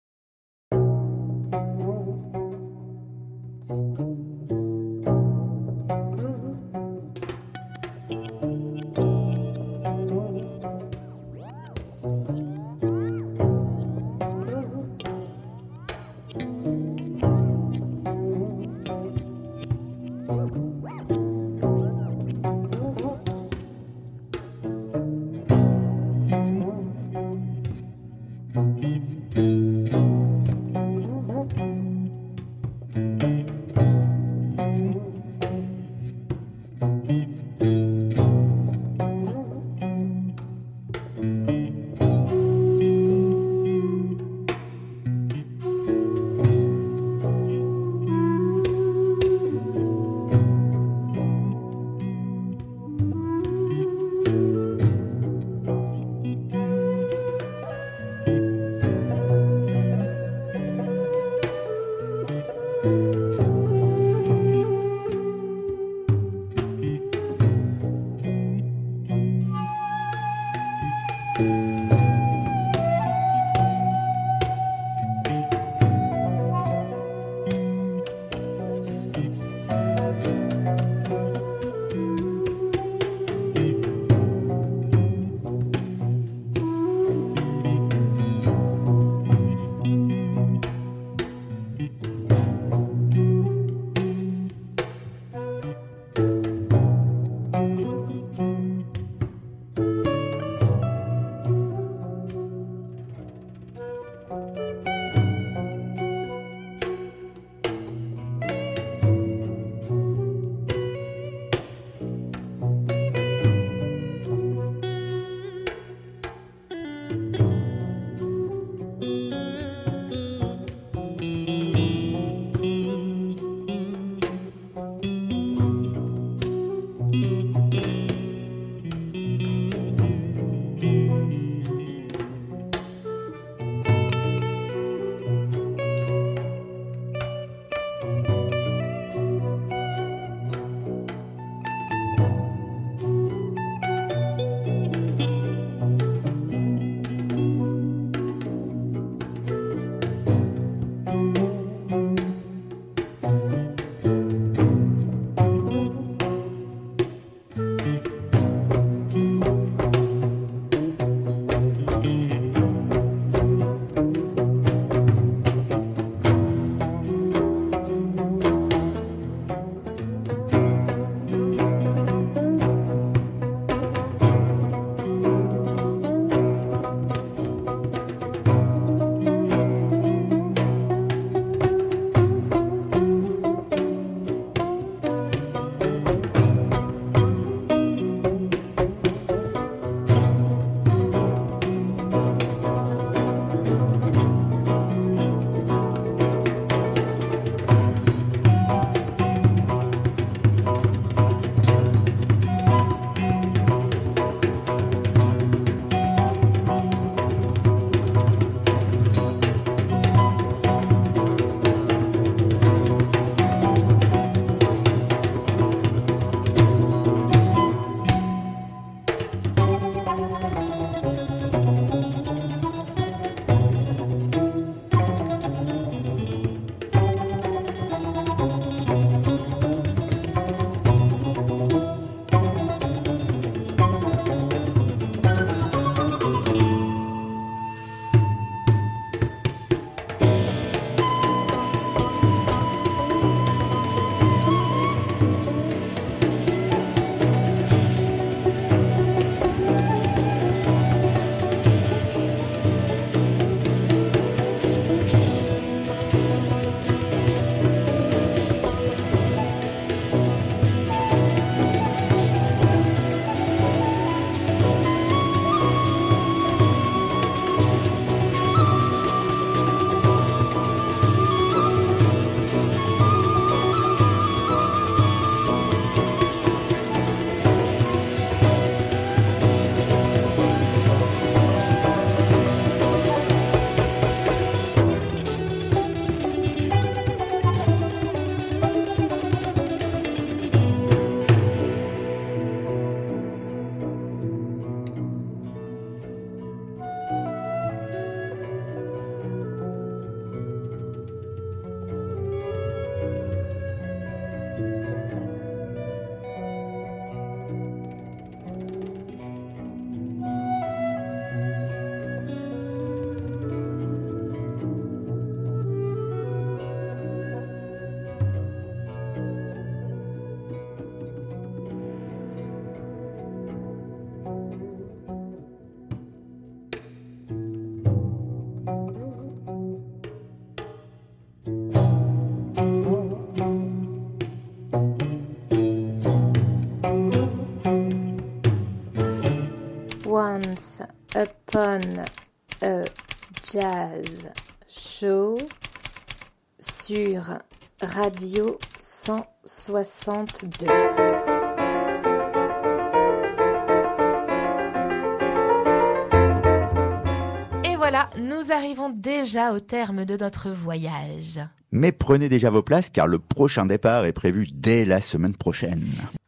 Speaker 6: Upon a Jazz Show sur Radio 162.
Speaker 1: Et voilà, nous arrivons déjà au terme de notre voyage.
Speaker 2: Mais prenez déjà vos places car le prochain départ est prévu dès la semaine prochaine.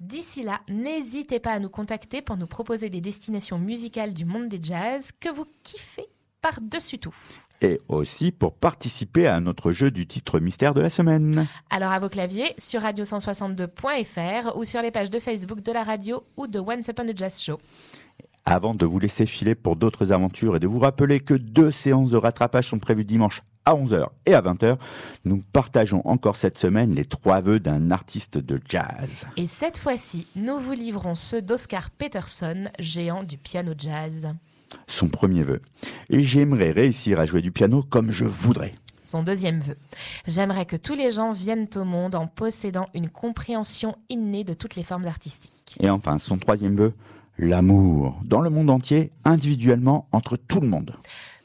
Speaker 1: D'ici là, n'hésitez pas à nous contacter pour nous proposer des destinations musicales du monde des jazz que vous kiffez par-dessus tout.
Speaker 2: Et aussi pour participer à notre jeu du titre mystère de la semaine.
Speaker 1: Alors à vos claviers sur radio162.fr ou sur les pages de Facebook de la radio ou de Once Upon a Jazz Show.
Speaker 2: Avant de vous laisser filer pour d'autres aventures et de vous rappeler que deux séances de rattrapage sont prévues dimanche à 11h et à 20h, nous partageons encore cette semaine les trois vœux d'un artiste de jazz.
Speaker 1: Et cette fois-ci, nous vous livrons ceux d'Oscar Peterson, géant du piano jazz.
Speaker 2: Son premier vœu. Et j'aimerais réussir à jouer du piano comme je voudrais.
Speaker 1: Son deuxième vœu. J'aimerais que tous les gens viennent au monde en possédant une compréhension innée de toutes les formes artistiques.
Speaker 2: Et enfin, son troisième vœu, l'amour, dans le monde entier, individuellement, entre tout le monde.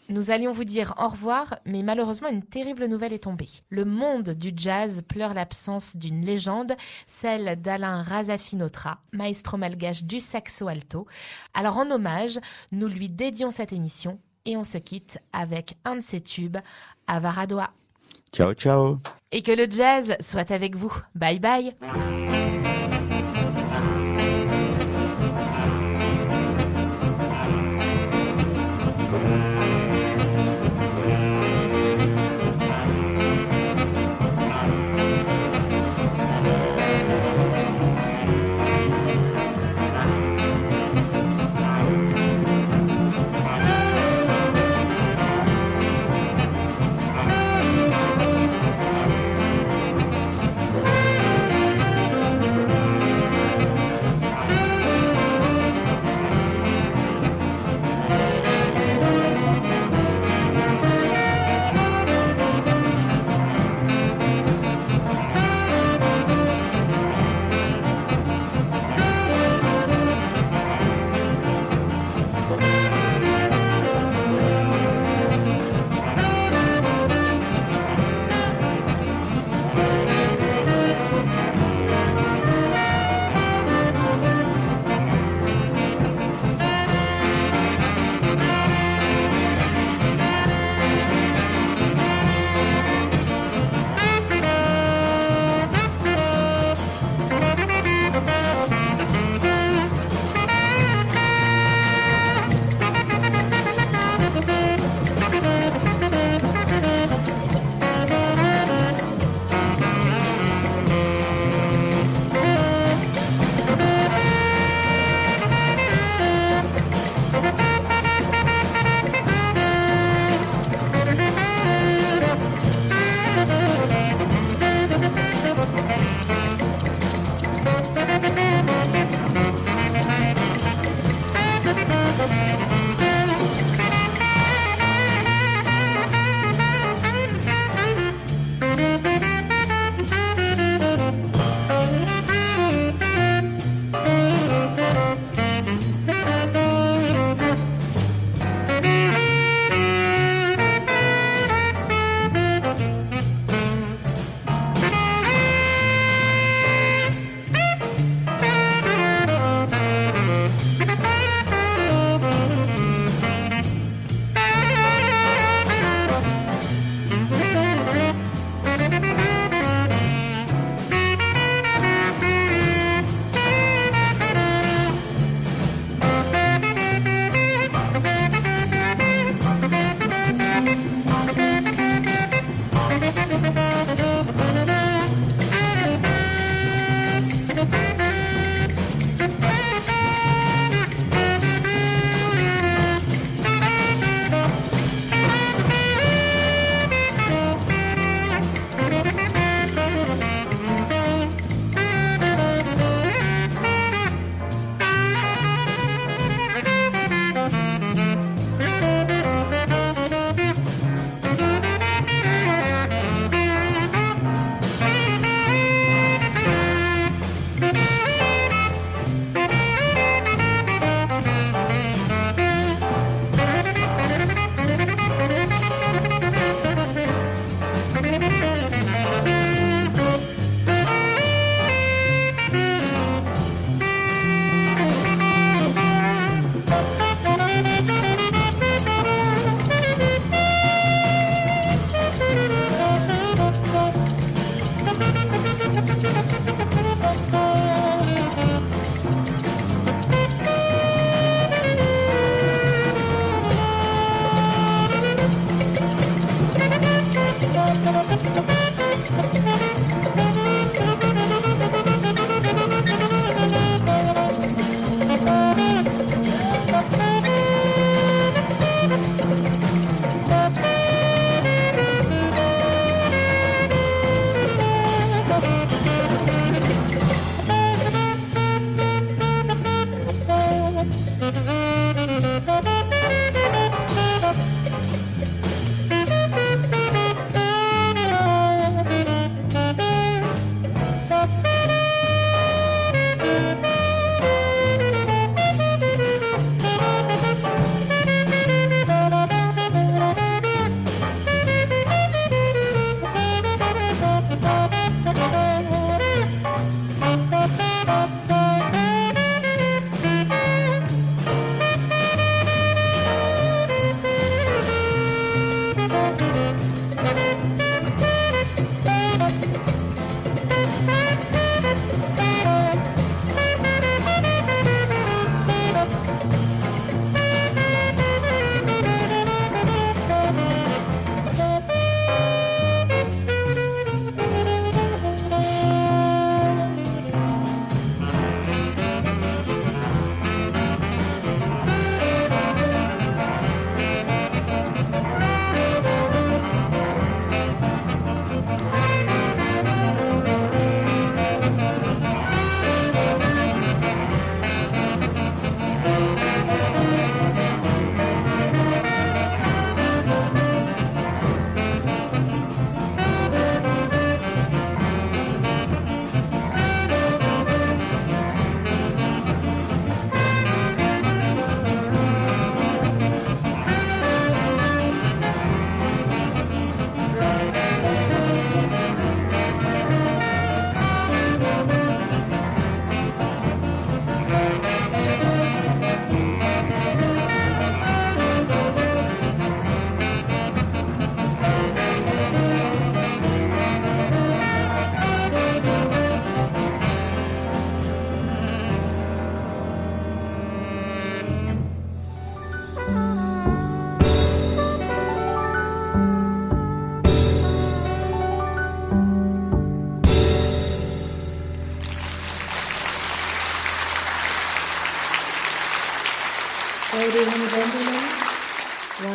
Speaker 1: Nous allions vous dire au revoir, mais malheureusement une terrible nouvelle est tombée. Le monde du jazz pleure l'absence d'une légende, celle d'Alain Razafinotra, maestro malgache du saxo alto. Alors en hommage, nous lui dédions cette émission et on se quitte avec un de ses tubes, Avaradoa.
Speaker 2: Ciao, ciao
Speaker 1: Et que le jazz soit avec vous. Bye bye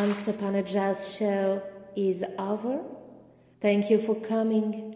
Speaker 1: Once Upon a Jazz show is over. Thank you for coming